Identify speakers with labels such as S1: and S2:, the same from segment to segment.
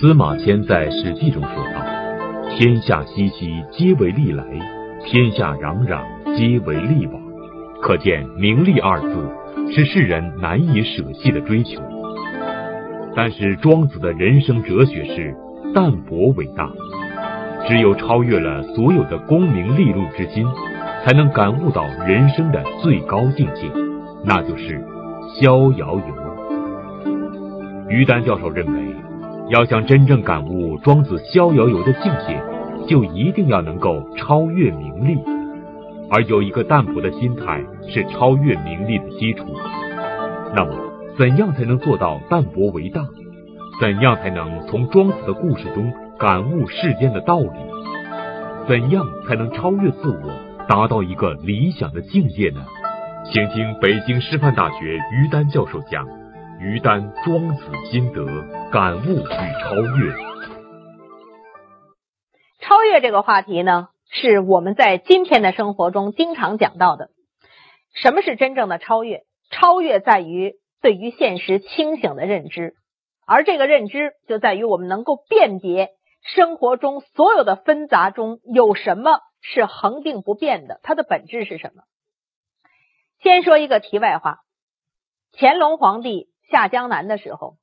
S1: 司马迁在《史记》中说道：“天下熙熙，皆为利来；天下攘攘，皆为利往。”可见“名利”二字是世人难以舍弃的追求。但是庄子的人生哲学是淡泊伟大，只有超越了所有的功名利禄之心，才能感悟到人生的最高境界，那就是逍遥游。于丹教授认为，要想真正感悟庄子逍遥游的境界，就一定要能够超越名利，而有一个淡泊的心态是超越名利的基础。那么。怎样才能做到淡泊为大？怎样才能从庄子的故事中感悟世间的道理？怎样才能超越自我，达到一个理想的境界呢？请听北京师范大学于丹教授讲《于丹庄子心得感悟与超越》。
S2: 超越这个话题呢，是我们在今天的生活中经常讲到的。什么是真正的超越？超越在于。对于现实清醒的认知，而这个认知就在于我们能够辨别生活中所有的纷杂中有什么是恒定不变的，它的本质是什么。先说一个题外话：乾隆皇帝下江南的时候，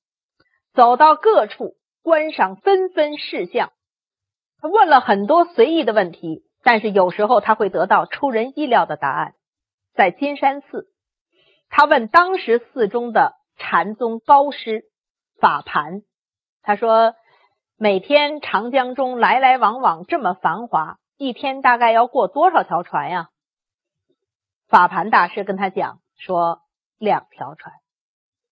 S2: 走到各处观赏纷纷事项，他问了很多随意的问题，但是有时候他会得到出人意料的答案。在金山寺。他问当时寺中的禅宗高师法盘，他说：“每天长江中来来往往这么繁华，一天大概要过多少条船呀？”法盘大师跟他讲说：“两条船。”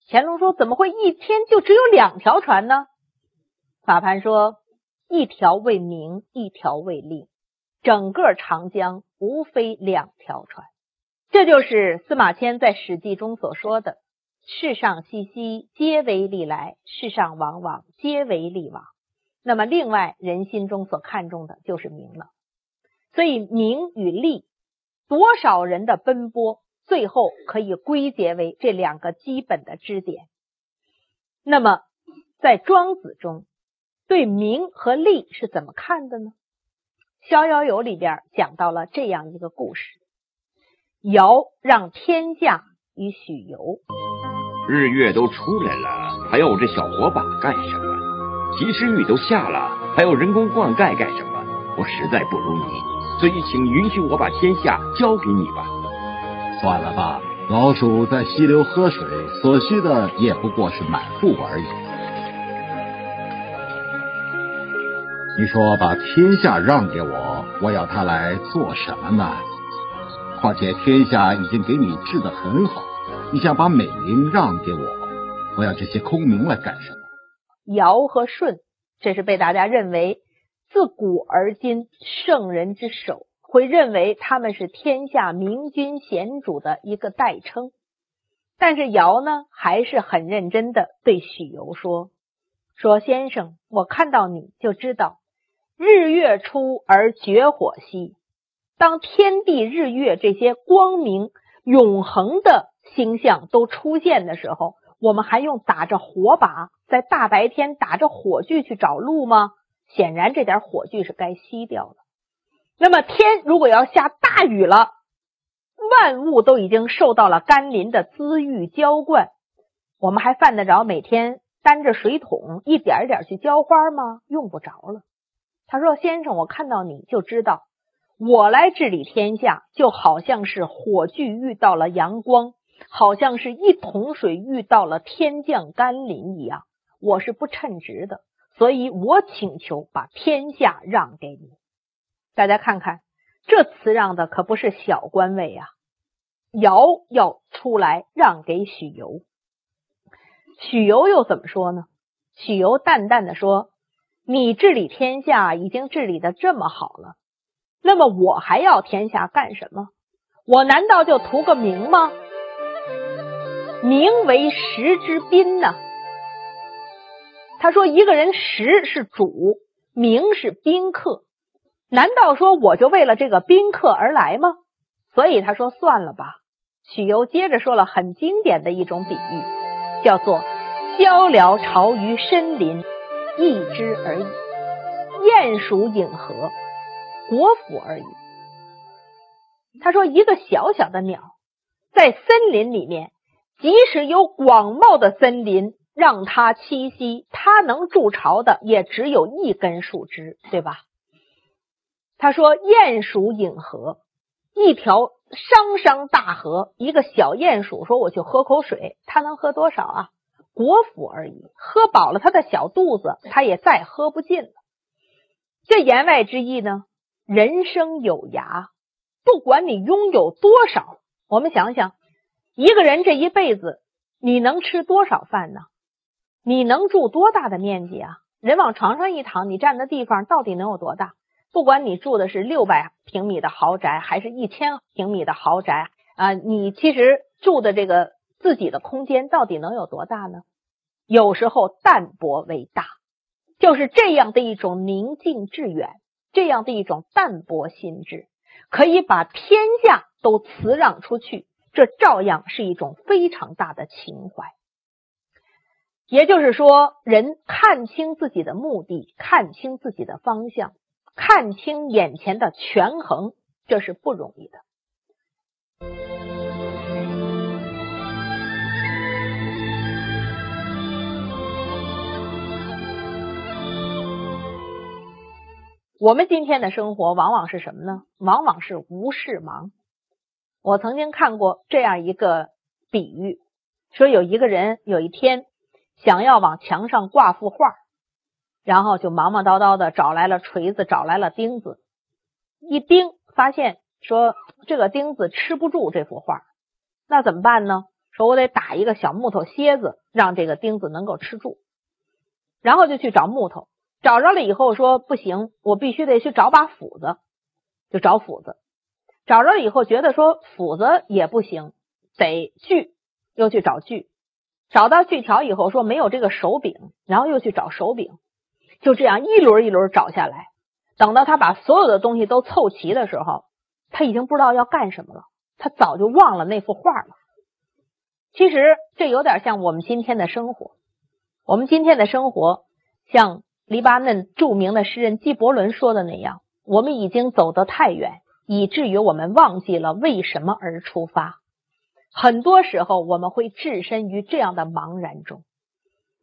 S2: 乾隆说：“怎么会一天就只有两条船呢？”法盘说：“一条为名，一条为利，整个长江无非两条船。”这就是司马迁在《史记》中所说的：“世上熙熙，皆为利来；世上往往，皆为利往。”那么，另外人心中所看重的就是名了。所以，名与利，多少人的奔波，最后可以归结为这两个基本的支点。那么，在庄子中，对名和利是怎么看的呢？《逍遥游》里边讲到了这样一个故事。尧让天下与许由，
S3: 日月都出来了，还要我这小火把干什么？及时雨都下了，还要人工灌溉干什么？我实在不如你，所以请允许我把天下交给你吧。
S4: 算了吧，老鼠在溪流喝水，所需的也不过是满腹而已。你说把天下让给我，我要他来做什么呢？况且天下已经给你治得很好，你想把美名让给我，我要这些空名来干什么？
S2: 尧和舜，这是被大家认为自古而今圣人之首，会认为他们是天下明君贤主的一个代称。但是尧呢，还是很认真的对许由说：“说先生，我看到你就知道，日月出而绝火兮。”当天地日月这些光明永恒的星象都出现的时候，我们还用打着火把在大白天打着火炬去找路吗？显然，这点火炬是该熄掉的。那么，天如果要下大雨了，万物都已经受到了甘霖的滋育浇灌，我们还犯得着每天担着水桶一点一点去浇花吗？用不着了。他说：“先生，我看到你就知道。”我来治理天下，就好像是火炬遇到了阳光，好像是一桶水遇到了天降甘霖一样。我是不称职的，所以我请求把天下让给你。大家看看，这词让的可不是小官位啊！尧要出来让给许由，许由又怎么说呢？许由淡淡的说：“你治理天下已经治理的这么好了。”那么我还要天下干什么？我难道就图个名吗？名为食之宾呢？他说一个人食是主，名是宾客。难道说我就为了这个宾客而来吗？所以他说算了吧。许攸接着说了很经典的一种比喻，叫做“鹪鹩巢于深林，一只而已。鼹鼠饮河，国府而已。他说，一个小小的鸟，在森林里面，即使有广袤的森林让它栖息，它能筑巢的也只有一根树枝，对吧？他说，鼹鼠饮河，一条汤汤大河，一个小鼹鼠说：“我去喝口水。”它能喝多少啊？国府而已，喝饱了他的小肚子，他也再喝不进了。这言外之意呢？人生有涯，不管你拥有多少，我们想想，一个人这一辈子，你能吃多少饭呢？你能住多大的面积啊？人往床上一躺，你占的地方到底能有多大？不管你住的是六百平米的豪宅，还是一千平米的豪宅啊，你其实住的这个自己的空间到底能有多大呢？有时候淡泊为大。就是这样的一种宁静致远，这样的一种淡泊心智，可以把天下都辞让出去，这照样是一种非常大的情怀。也就是说，人看清自己的目的，看清自己的方向，看清眼前的权衡，这是不容易的。我们今天的生活往往是什么呢？往往是无事忙。我曾经看过这样一个比喻，说有一个人有一天想要往墙上挂幅画，然后就忙忙叨叨的找来了锤子，找来了钉子，一钉发现说这个钉子吃不住这幅画，那怎么办呢？说我得打一个小木头楔子，让这个钉子能够吃住，然后就去找木头。找着了以后说不行，我必须得去找把斧子，就找斧子。找着了以后觉得说斧子也不行，得锯，又去找锯。找到锯条以后说没有这个手柄，然后又去找手柄。就这样一轮一轮找下来，等到他把所有的东西都凑齐的时候，他已经不知道要干什么了，他早就忘了那幅画了。其实这有点像我们今天的生活，我们今天的生活像。黎巴嫩著名的诗人纪伯伦说的那样，我们已经走得太远，以至于我们忘记了为什么而出发。很多时候，我们会置身于这样的茫然中。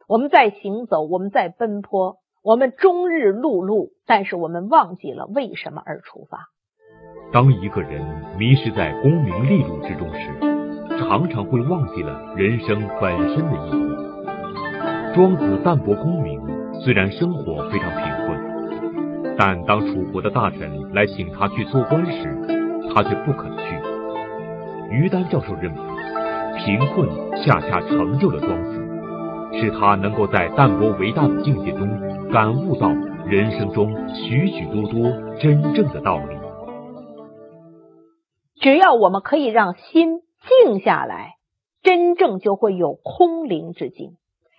S2: 我们在行走，我们在奔波，我们终日碌碌，但是我们忘记了为什么而出发。
S1: 当一个人迷失在功名利禄之中时，常常会忘记了人生本身的意义。庄子淡泊功名。虽然生活非常贫困，但当楚国的大臣来请他去做官时，他却不肯去。于丹教授认为，贫困恰恰成就了庄子，使他能够在淡泊为大的境界中感悟到人生中许许多多真正的道理。
S2: 只要我们可以让心静下来，真正就会有空灵之境。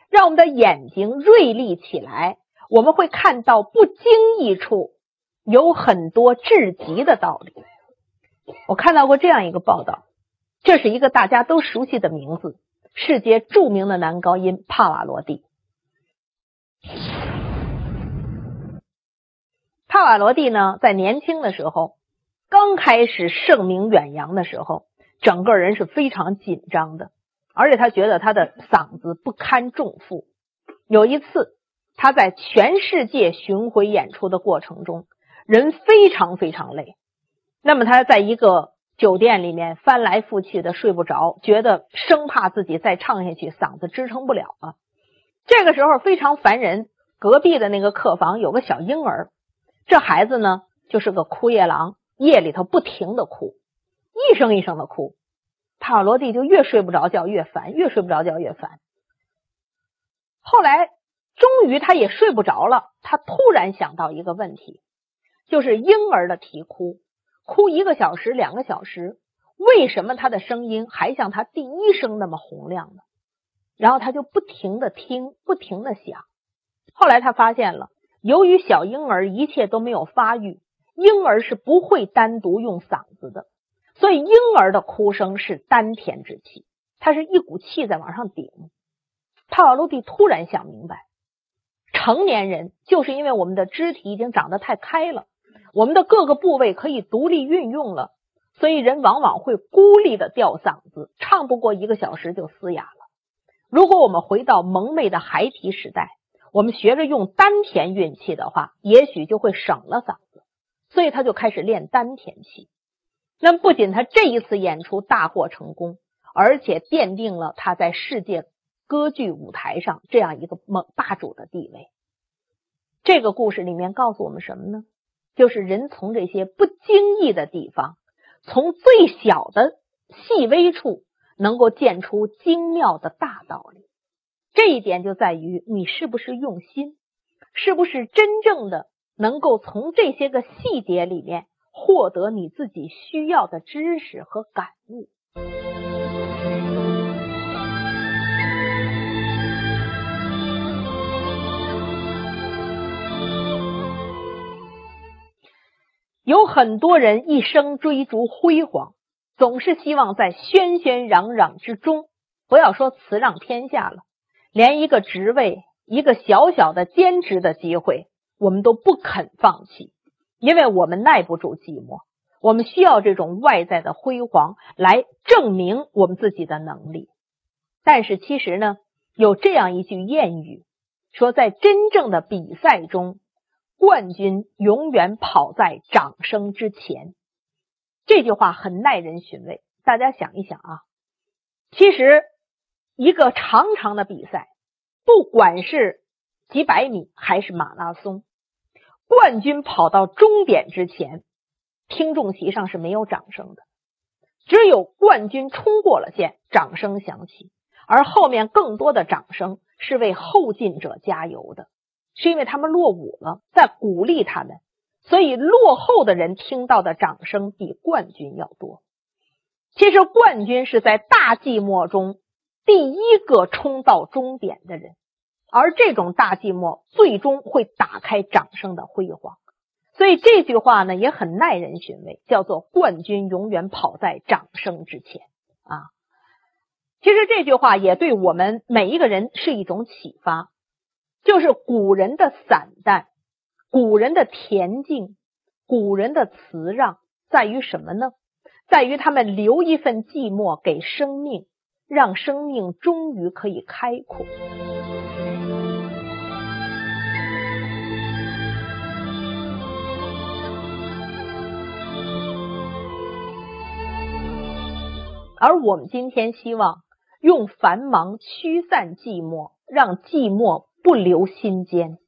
S2: 让我们的眼睛锐利起来，我们会看到不经意处有很多至极的道理。我看到过这样一个报道，这是一个大家都熟悉的名字——世界著名的男高音帕瓦罗蒂。帕瓦罗蒂呢，在年轻的时候，刚开始盛名远扬的时候，整个人是非常紧张的。而且他觉得他的嗓子不堪重负。有一次，他在全世界巡回演出的过程中，人非常非常累。那么他在一个酒店里面翻来覆去的睡不着，觉得生怕自己再唱下去嗓子支撑不了了。这个时候非常烦人，隔壁的那个客房有个小婴儿，这孩子呢就是个哭夜郎，夜里头不停的哭，一声一声的哭。帕瓦罗蒂就越睡不着觉越烦，越睡不着觉越烦。后来终于他也睡不着了，他突然想到一个问题，就是婴儿的啼哭，哭一个小时、两个小时，为什么他的声音还像他第一声那么洪亮呢？然后他就不停的听，不停的想。后来他发现了，由于小婴儿一切都没有发育，婴儿是不会单独用嗓子的。所以婴儿的哭声是丹田之气，它是一股气在往上顶。帕瓦罗蒂突然想明白，成年人，就是因为我们的肢体已经长得太开了，我们的各个部位可以独立运用了，所以人往往会孤立的吊嗓子，唱不过一个小时就嘶哑了。如果我们回到蒙昧的孩提时代，我们学着用丹田运气的话，也许就会省了嗓子。所以他就开始练丹田气。那不仅他这一次演出大获成功，而且奠定了他在世界歌剧舞台上这样一个猛霸主的地位。这个故事里面告诉我们什么呢？就是人从这些不经意的地方，从最小的细微处，能够见出精妙的大道理。这一点就在于你是不是用心，是不是真正的。能够从这些个细节里面获得你自己需要的知识和感悟。有很多人一生追逐辉煌，总是希望在喧喧嚷嚷之中，不要说辞让天下了，连一个职位、一个小小的兼职的机会。我们都不肯放弃，因为我们耐不住寂寞。我们需要这种外在的辉煌来证明我们自己的能力。但是其实呢，有这样一句谚语说，在真正的比赛中，冠军永远跑在掌声之前。这句话很耐人寻味。大家想一想啊，其实一个长长的比赛，不管是几百米还是马拉松。冠军跑到终点之前，听众席上是没有掌声的。只有冠军冲过了线，掌声响起。而后面更多的掌声是为后进者加油的，是因为他们落伍了，在鼓励他们。所以落后的人听到的掌声比冠军要多。其实冠军是在大寂寞中第一个冲到终点的人。而这种大寂寞最终会打开掌声的辉煌，所以这句话呢也很耐人寻味，叫做“冠军永远跑在掌声之前”啊。其实这句话也对我们每一个人是一种启发，就是古人的散淡，古人的恬静，古人的辞让，在于什么呢？在于他们留一份寂寞给生命，让生命终于可以开阔。而我们今天希望用繁忙驱散寂寞，让寂寞不留心间。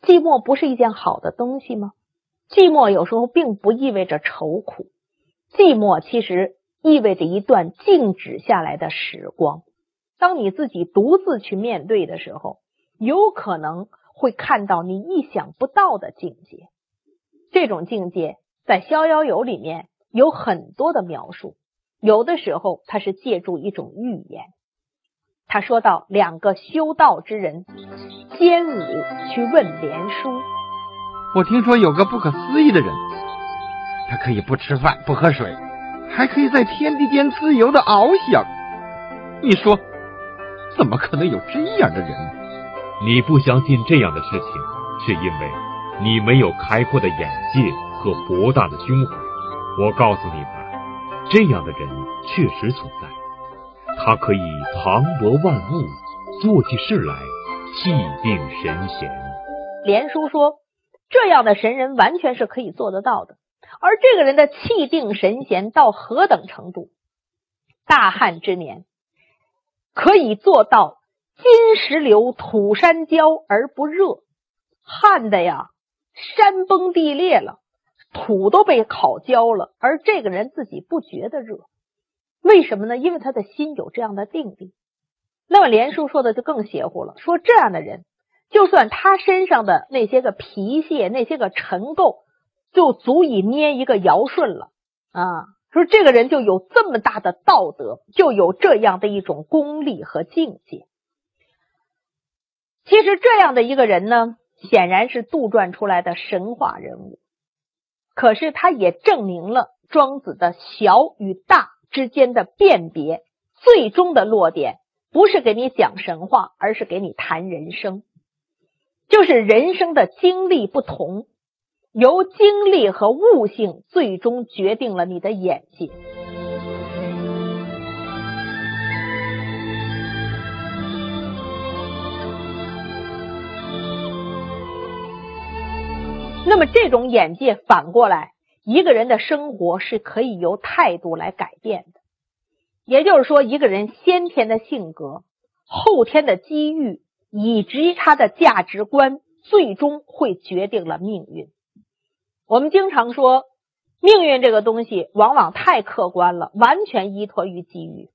S2: 寂寞不是一件好的东西吗？寂寞有时候并不意味着愁苦，寂寞其实意味着一段静止下来的时光。当你自己独自去面对的时候，有可能会看到你意想不到的境界。这种境界在《逍遥游》里面有很多的描述。有的时候，他是借助一种预言。他说到，两个修道之人兼武去问连叔：“
S5: 我听说有个不可思议的人，他可以不吃饭不喝水，还可以在天地间自由的翱翔。你说，怎么可能有这样的人？
S1: 你不相信这样的事情，是因为你没有开阔的眼界和博大的胸怀。我告诉你吧。”这样的人确实存在，他可以磅礴万物，做起事来气定神闲。
S2: 连叔说，这样的神人完全是可以做得到的。而这个人的气定神闲到何等程度？大旱之年，可以做到金石流，土山焦而不热，旱的呀，山崩地裂了。土都被烤焦了，而这个人自己不觉得热，为什么呢？因为他的心有这样的定力。那么连叔说的就更邪乎了，说这样的人，就算他身上的那些个皮屑、那些个尘垢，就足以捏一个尧舜了啊！说这个人就有这么大的道德，就有这样的一种功力和境界。其实这样的一个人呢，显然是杜撰出来的神话人物。可是，他也证明了庄子的小与大之间的辨别，最终的落点不是给你讲神话，而是给你谈人生。就是人生的经历不同，由经历和悟性最终决定了你的眼界。那么这种眼界反过来，一个人的生活是可以由态度来改变的。也就是说，一个人先天的性格、后天的机遇以及他的价值观，最终会决定了命运。我们经常说，命运这个东西往往太客观了，完全依托于机遇。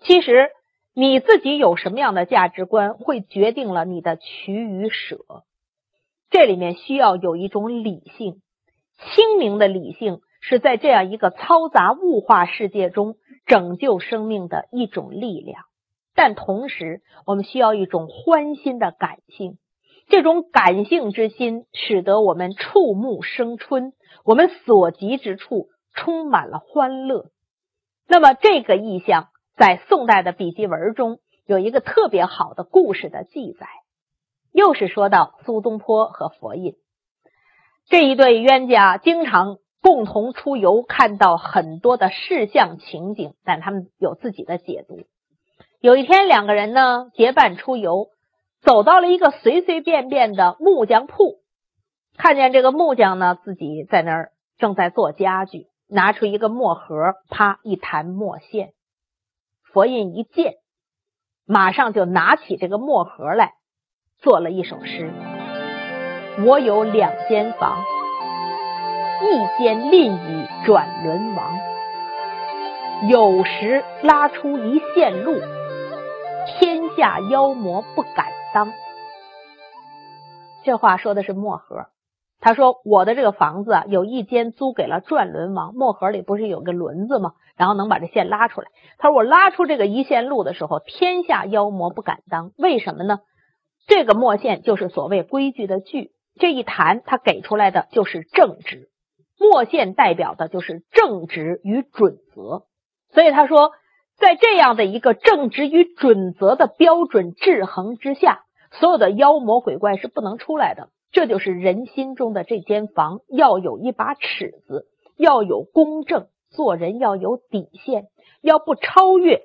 S2: 其实，你自己有什么样的价值观，会决定了你的取与舍。这里面需要有一种理性，清明的理性是在这样一个嘈杂物化世界中拯救生命的一种力量。但同时，我们需要一种欢心的感性，这种感性之心使得我们触目生春，我们所及之处充满了欢乐。那么，这个意象在宋代的笔记文中有一个特别好的故事的记载。又是说到苏东坡和佛印这一对冤家，经常共同出游，看到很多的事象情景，但他们有自己的解读。有一天，两个人呢结伴出游，走到了一个随随便便的木匠铺，看见这个木匠呢自己在那儿正在做家具，拿出一个墨盒，啪一弹墨线。佛印一见，马上就拿起这个墨盒来。做了一首诗：我有两间房，一间凜雨转轮王。有时拉出一线路，天下妖魔不敢当。这话说的是墨盒。他说我的这个房子啊，有一间租给了转轮王。墨盒里不是有个轮子吗？然后能把这线拉出来。他说我拉出这个一线路的时候，天下妖魔不敢当。为什么呢？这个墨线就是所谓规矩的矩，这一弹，它给出来的就是正直。墨线代表的就是正直与准则，所以他说，在这样的一个正直与准则的标准制衡之下，所有的妖魔鬼怪是不能出来的。这就是人心中的这间房，要有一把尺子，要有公正，做人要有底线，要不超越。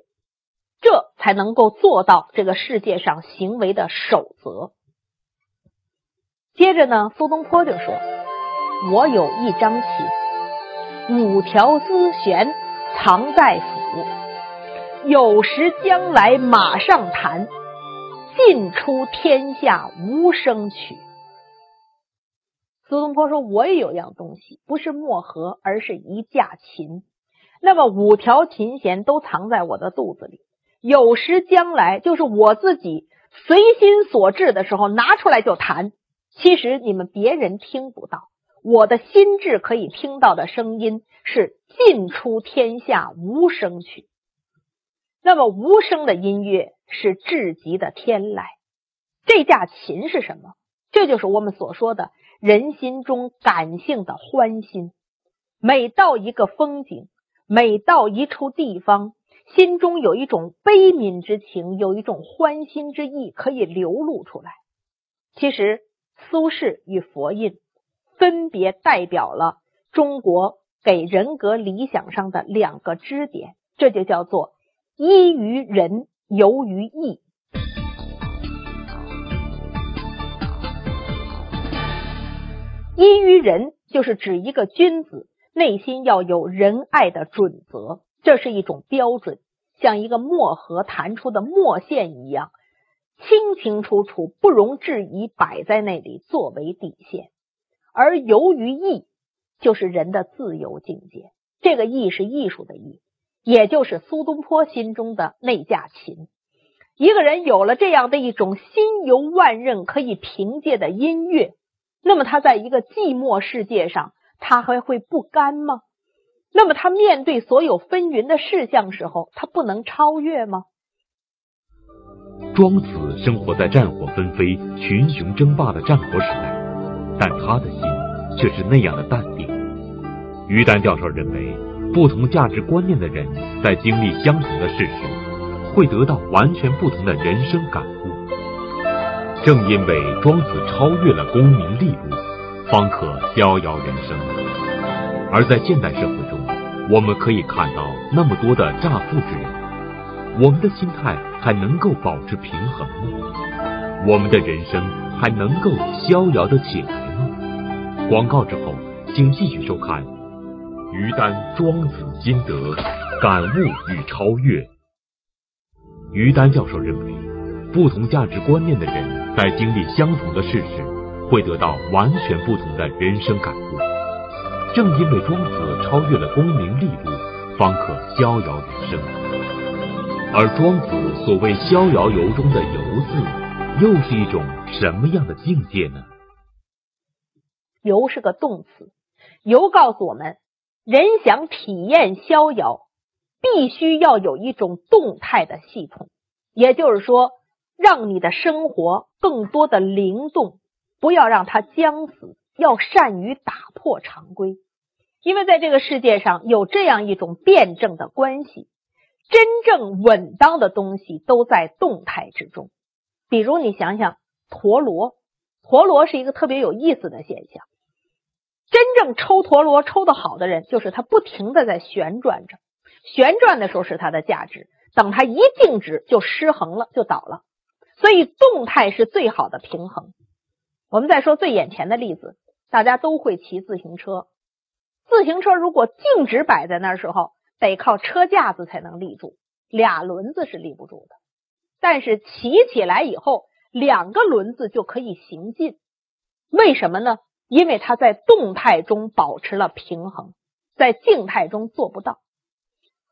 S2: 这才能够做到这个世界上行为的守则。接着呢，苏东坡就说：“我有一张琴，五条丝弦藏在，有时将来马上弹，尽出天下无声曲。”苏东坡说：“我也有样东西，不是墨盒，而是一架琴。那么五条琴弦都藏在我的肚子里。”有时将来就是我自己随心所至的时候拿出来就弹。其实你们别人听不到，我的心智可以听到的声音是尽出天下无声曲。那么无声的音乐是至极的天籁。这架琴是什么？这就是我们所说的人心中感性的欢心。每到一个风景，每到一处地方。心中有一种悲悯之情，有一种欢欣之意可以流露出来。其实，苏轼与佛印分别代表了中国给人格理想上的两个支点，这就叫做依于仁，游于义。依于仁，就是指一个君子内心要有仁爱的准则。这是一种标准，像一个墨盒弹出的墨线一样，清清楚楚、不容置疑，摆在那里作为底线。而由于义，就是人的自由境界。这个义是艺术的义，也就是苏东坡心中的那架琴。一个人有了这样的一种心游万仞、可以凭借的音乐，那么他在一个寂寞世界上，他还会不甘吗？那么他面对所有纷纭的事项时候，他不能超越吗？
S1: 庄子生活在战火纷飞、群雄争霸的战国时代，但他的心却是那样的淡定。于丹教授认为，不同价值观念的人在经历相同的事时，会得到完全不同的人生感悟。正因为庄子超越了功名利禄，方可逍遥人生。而在现代社会中，我们可以看到那么多的乍富之人，我们的心态还能够保持平衡吗？我们的人生还能够逍遥的起来吗？广告之后，请继续收看于丹《庄子心得感悟与超越》。于丹教授认为，不同价值观念的人在经历相同的事时，会得到完全不同的人生感悟。正因为庄子超越了功名利禄，方可逍遥人生。而庄子所谓“逍遥游”中的“游”字，又是一种什么样的境界呢？“
S2: 游”是个动词，“游”告诉我们，人想体验逍遥。必须要有一种动态的系统，也就是说，让你的生活更多的灵动，不要让它僵死，要善于打破常规。因为在这个世界上有这样一种辩证的关系，真正稳当的东西都在动态之中。比如你想想陀螺，陀螺是一个特别有意思的现象。真正抽陀螺抽的好的人，就是他不停的在旋转着。旋转的时候是它的价值，等它一静止就失衡了，就倒了。所以动态是最好的平衡。我们再说最眼前的例子，大家都会骑自行车。自行车如果静止摆在那时候，得靠车架子才能立住，俩轮子是立不住的。但是骑起来以后，两个轮子就可以行进。为什么呢？因为他在动态中保持了平衡，在静态中做不到。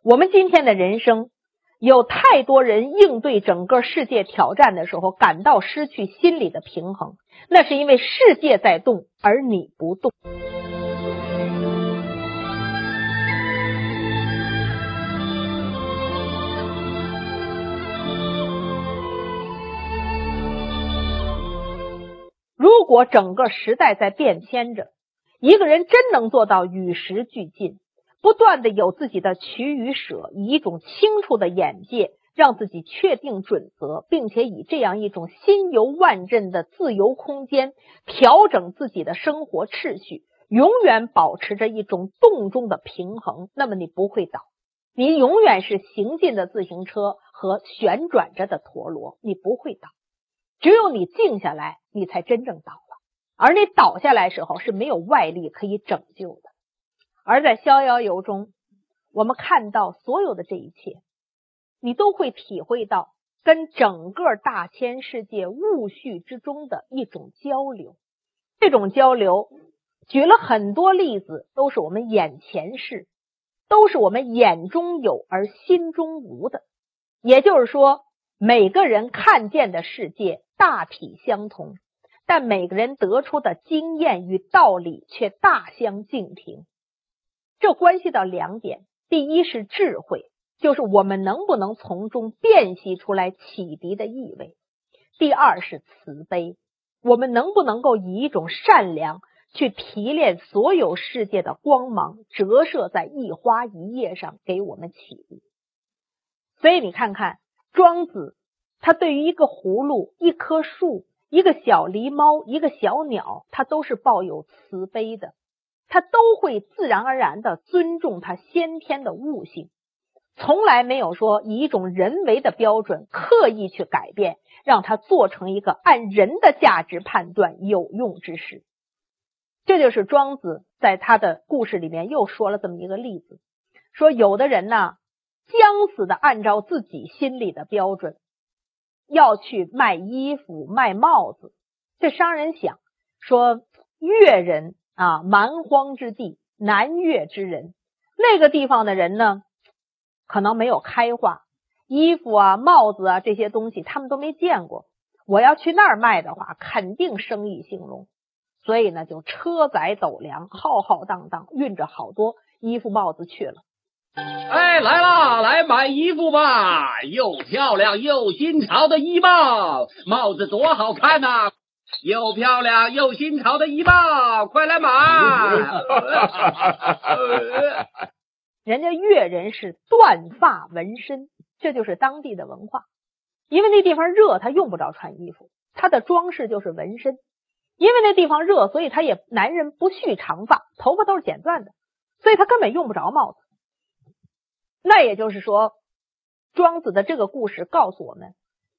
S2: 我们今天的人生，有太多人应对整个世界挑战的时候，感到失去心理的平衡。那是因为世界在动，而你不动。如果整个时代在变迁着，一个人真能做到与时俱进。不断的有自己的取与舍，以一种清楚的眼界，让自己确定准则，并且以这样一种心游万仞的自由空间调整自己的生活秩序，永远保持着一种动中的平衡。那么你不会倒，你永远是行进的自行车和旋转着的陀螺，你不会倒。只有你静下来，你才真正倒了。而你倒下来时候是没有外力可以拯救的。而在逍遥游中，我们看到所有的这一切，你都会体会到跟整个大千世界物序之中的一种交流。这种交流举了很多例子，都是我们眼前事，都是我们眼中有而心中无的。也就是说，每个人看见的世界大体相同，但每个人得出的经验与道理却大相径庭。这关系到两点：第一是智慧，就是我们能不能从中辨析出来启迪的意味；第二是慈悲，我们能不能够以一种善良去提炼所有世界的光芒，折射在一花一叶上，给我们启迪。所以你看看庄子，他对于一个葫芦、一棵树、一个小狸猫、一个小鸟，他都是抱有慈悲的。他都会自然而然的尊重他先天的悟性，从来没有说以一种人为的标准刻意去改变，让他做成一个按人的价值判断有用之事。这就是庄子在他的故事里面又说了这么一个例子：说有的人呢，将死的按照自己心里的标准要去卖衣服、卖帽子。这商人想说，越人。啊，蛮荒之地，南越之人，那个地方的人呢，可能没有开化，衣服啊、帽子啊这些东西他们都没见过。我要去那儿卖的话，肯定生意兴隆，所以呢，就车载斗量，浩浩荡荡运着好多衣服、帽子去了。
S6: 哎，来啦，来买衣服吧，又漂亮又新潮的衣帽，帽子多好看呐！又漂亮又新潮的衣帽，快来买！
S2: 人家越人是断发纹身，这就是当地的文化。因为那地方热，他用不着穿衣服，他的装饰就是纹身。因为那地方热，所以他也男人不蓄长发，头发都是剪断的，所以他根本用不着帽子。那也就是说，庄子的这个故事告诉我们，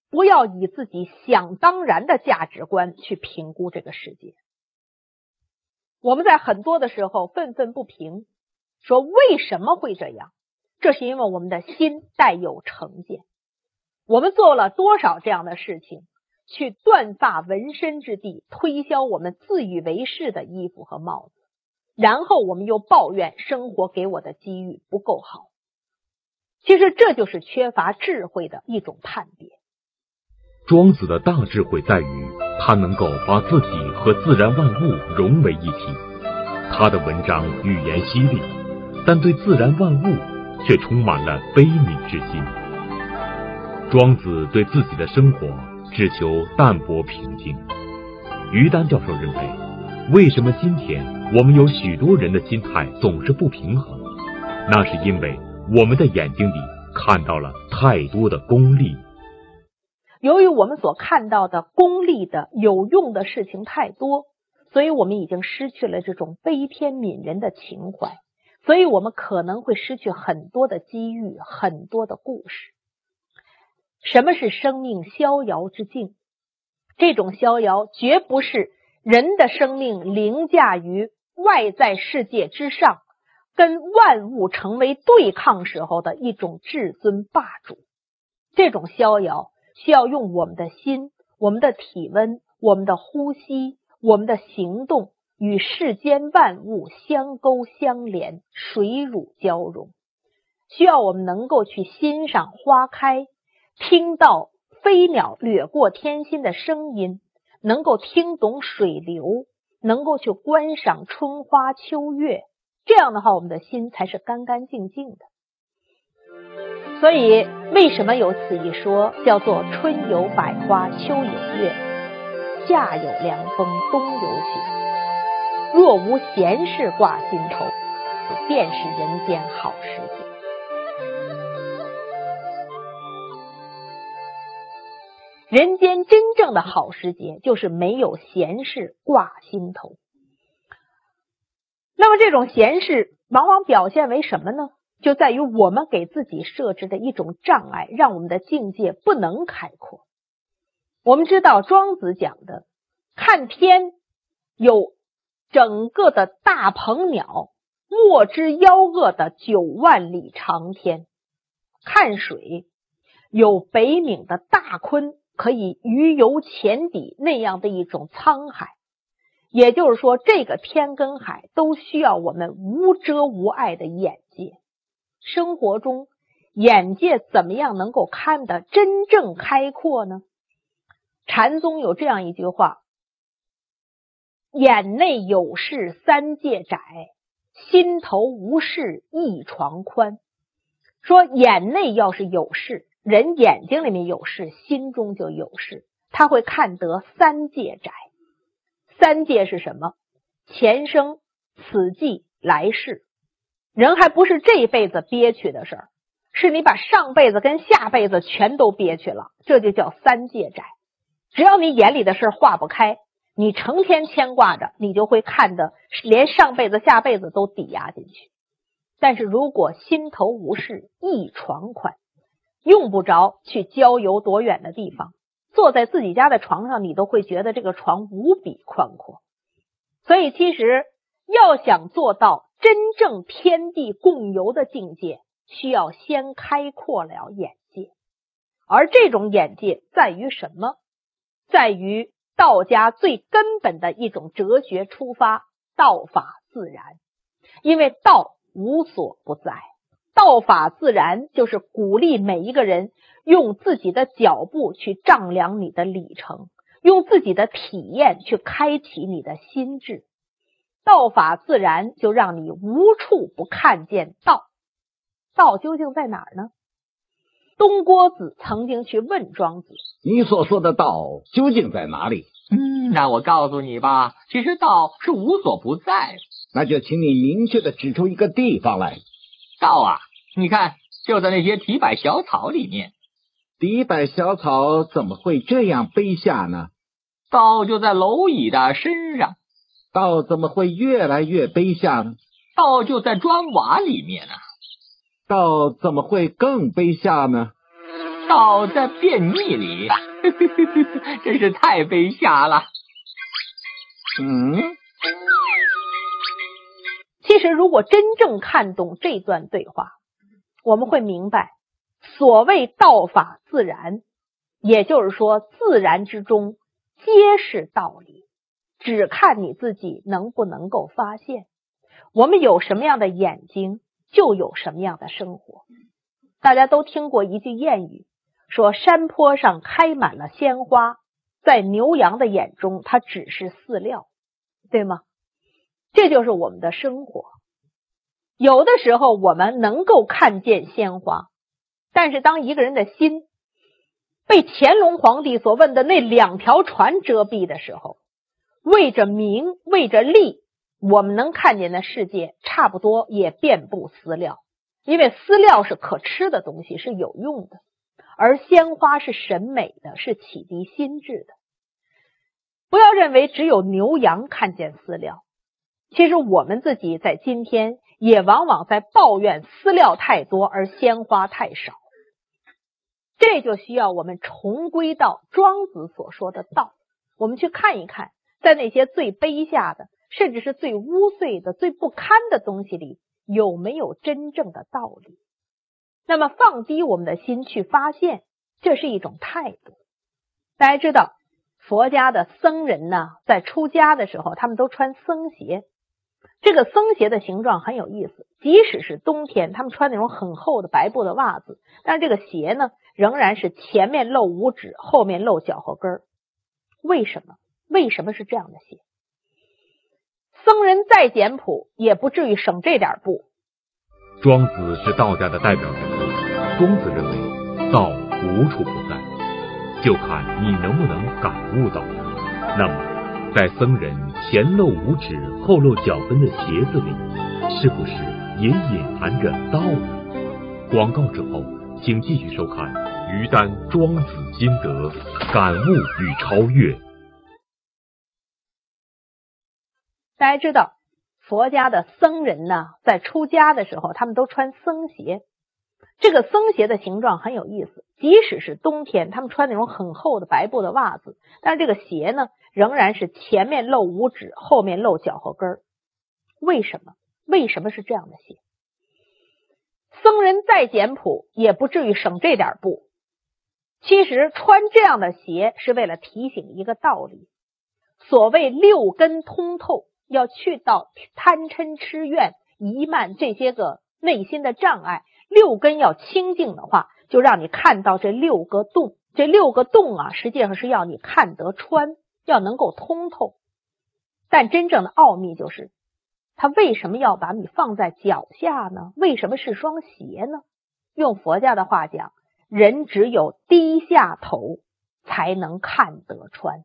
S2: 不要以自己想当然的价值观去评估这个世界。我们在很多的时候愤愤不平，说为什么会这样？这是因为我们的心带有成见。我们做了多少这样的事情？去断发纹身之地推销我们自以为是的衣服和帽子，然后我们又抱怨生活给我的机遇不够好。其实这就是缺乏智慧的一种判别。
S1: 庄子的大智慧在于，他能够把自己和自然万物融为一体。他的文章语言犀利，但对自然万物却充满了悲悯之心。庄子对自己的生活。只求淡泊平静。于丹教授认为，为什么今天我们有许多人的心态总是不平衡？那是因为我们的眼睛里看到了太多的功利。
S2: 由于我们所看到的功利的有用的事情太多，所以我们已经失去了这种悲天悯人的情怀，所以我们可能会失去很多的机遇，很多的故事。什么是生命逍遥之境？这种逍遥绝不是人的生命凌驾于外在世界之上，跟万物成为对抗时候的一种至尊霸主。这种逍遥需要用我们的心、我们的体温、我们的呼吸、我们的行动与世间万物相勾相连、水乳交融，需要我们能够去欣赏花开。听到飞鸟掠过天心的声音，能够听懂水流，能够去观赏春花秋月，这样的话，我们的心才是干干净净的。所以，为什么有此一说，叫做“春有百花，秋有月，夏有凉风，冬有雪”。若无闲事挂心头，便是人间好时节。人间真正的好时节，就是没有闲事挂心头。那么，这种闲事往往表现为什么呢？就在于我们给自己设置的一种障碍，让我们的境界不能开阔。我们知道，庄子讲的看天有整个的大鹏鸟，莫之夭峨的九万里长天；看水有北冥的大鲲。可以鱼游浅底那样的一种沧海，也就是说，这个天跟海都需要我们无遮无碍的眼界。生活中，眼界怎么样能够看得真正开阔呢？禅宗有这样一句话：“眼内有事三界窄，心头无事一床宽。”说眼内要是有事。人眼睛里面有事，心中就有事。他会看得三界窄，三界是什么？前生、此际、来世。人还不是这一辈子憋屈的事儿，是你把上辈子跟下辈子全都憋屈了，这就叫三界窄。只要你眼里的事化不开，你成天牵挂着，你就会看得连上辈子、下辈子都抵押进去。但是如果心头无事，一床宽。用不着去郊游多远的地方，坐在自己家的床上，你都会觉得这个床无比宽阔。所以，其实要想做到真正天地共游的境界，需要先开阔了眼界。而这种眼界在于什么？在于道家最根本的一种哲学出发：道法自然。因为道无所不在。道法自然，就是鼓励每一个人用自己的脚步去丈量你的里程，用自己的体验去开启你的心智。道法自然，就让你无处不看见道。道究竟在哪儿呢？东郭子曾经去问庄子：“
S4: 你所说的道究竟在哪里？”
S6: 嗯，那我告诉你吧，其实道是无所不在。
S4: 那就请你明确的指出一个地方来。
S6: 道啊！你看，就在那些提柏小草里面。
S4: 提柏小草怎么会这样卑下呢？
S6: 道就在蝼蚁的身上。
S4: 道怎么会越来越卑下呢？
S6: 道就在砖瓦里面呢。
S4: 道怎么会更卑下呢？
S6: 道在便秘里，真是太卑下了。
S4: 嗯，
S2: 其实如果真正看懂这段对话，我们会明白，所谓道法自然，也就是说，自然之中皆是道理，只看你自己能不能够发现。我们有什么样的眼睛，就有什么样的生活。大家都听过一句谚语。说山坡上开满了鲜花，在牛羊的眼中，它只是饲料，对吗？这就是我们的生活。有的时候我们能够看见鲜花，但是当一个人的心被乾隆皇帝所问的那两条船遮蔽的时候，为着名，为着利，我们能看见的世界差不多也遍布饲料，因为饲料是可吃的东西，是有用的。而鲜花是审美的，是启迪心智的。不要认为只有牛羊看见饲料，其实我们自己在今天也往往在抱怨饲料太多而鲜花太少。这就需要我们重归到庄子所说的道，我们去看一看，在那些最卑下的，甚至是最污秽的、最不堪的东西里，有没有真正的道理。那么，放低我们的心去发现，这是一种态度。大家知道，佛家的僧人呢，在出家的时候，他们都穿僧鞋。这个僧鞋的形状很有意思，即使是冬天，他们穿那种很厚的白布的袜子，但是这个鞋呢，仍然是前面露五指，后面露脚后跟儿。为什么？为什么是这样的鞋？僧人再简朴，也不至于省这点布。
S1: 庄子是道家的代表人物。庄子认为道无处不在，就看你能不能感悟到。那么，在僧人前露五指后露脚跟的鞋子里，是不是也隐含着道理？广告之后，请继续收看于丹《庄子心得：感悟与超越》。
S2: 大家知道。佛家的僧人呢，在出家的时候，他们都穿僧鞋。这个僧鞋的形状很有意思，即使是冬天，他们穿那种很厚的白布的袜子，但是这个鞋呢，仍然是前面露五指，后面露脚后跟儿。为什么？为什么是这样的鞋？僧人再简朴，也不至于省这点布。其实穿这样的鞋是为了提醒一个道理：所谓六根通透。要去到贪嗔痴怨疑慢这些个内心的障碍，六根要清净的话，就让你看到这六个洞。这六个洞啊，实际上是要你看得穿，要能够通透。但真正的奥秘就是，他为什么要把你放在脚下呢？为什么是双鞋呢？用佛家的话讲，人只有低下头才能看得穿，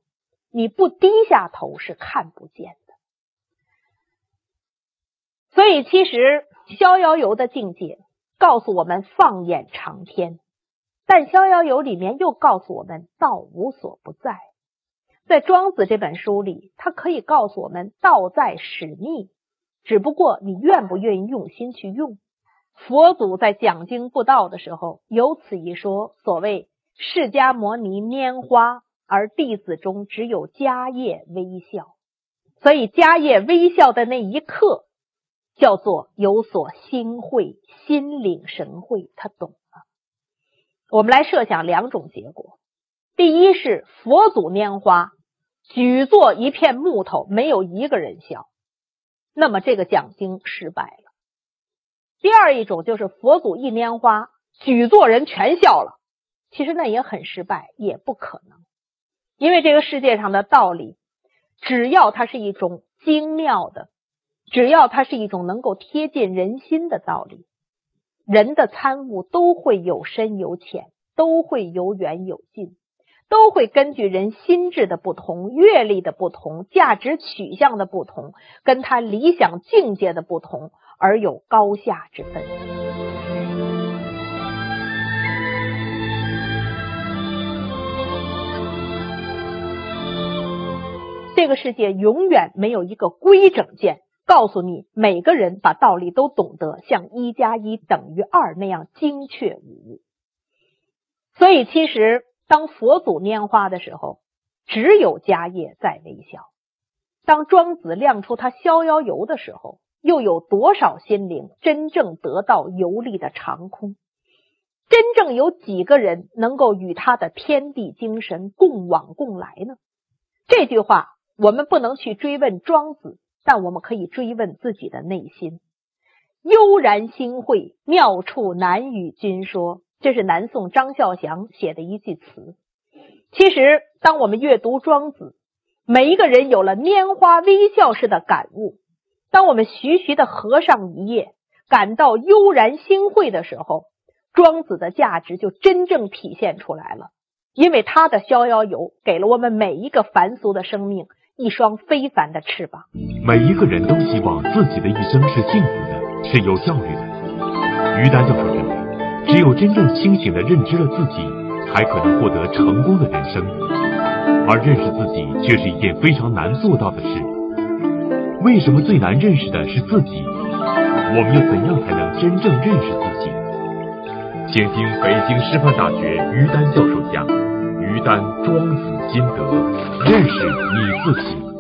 S2: 你不低下头是看不见的。所以，其实《逍遥游》的境界告诉我们放眼长天，但《逍遥游》里面又告诉我们道无所不在。在《庄子》这本书里，它可以告诉我们道在使逆，只不过你愿不愿意用心去用。佛祖在讲经布道的时候，有此一说：所谓释迦牟尼拈花，而弟子中只有迦叶微笑。所以，迦叶微笑的那一刻。叫做有所心会，心领神会，他懂了。我们来设想两种结果：第一是佛祖拈花，举作一片木头，没有一个人笑，那么这个讲经失败了；第二一种就是佛祖一拈花，举作人全笑了，其实那也很失败，也不可能，因为这个世界上的道理，只要它是一种精妙的。只要它是一种能够贴近人心的道理，人的参悟都会有深有浅，都会有远有近，都会根据人心智的不同、阅历的不同、价值取向的不同，跟他理想境界的不同而有高下之分。这个世界永远没有一个规整件告诉你每个人把道理都懂得像一加一等于二那样精确无误。所以，其实当佛祖拈花的时候，只有迦叶在微笑；当庄子亮出他逍遥游的时候，又有多少心灵真正得到游历的长空？真正有几个人能够与他的天地精神共往共来呢？这句话我们不能去追问庄子，但我们可以追问自己的内心。悠然心会，妙处难与君说。这是南宋张孝祥写的一句词。其实，当我们阅读庄子，每一个人有了拈花微笑式的感悟。当我们徐徐的合上一页，感到悠然心会的时候。庄子的价值就真正体现出来了，因为他的逍遥游给了我们每一个凡俗的生命一双非凡的翅膀。
S1: 每一个人都希望自己的一生是幸福的，是有效率的。于丹教授认为，只有真正清醒的认知了自己，才可能获得成功的人生。而认识自己却是一件非常难做到的事。为什么最难认识的是自己？我们又怎样才能真正认识自己？请听北京师范大学于丹教授讲《于丹庄子心得》，认识你自己。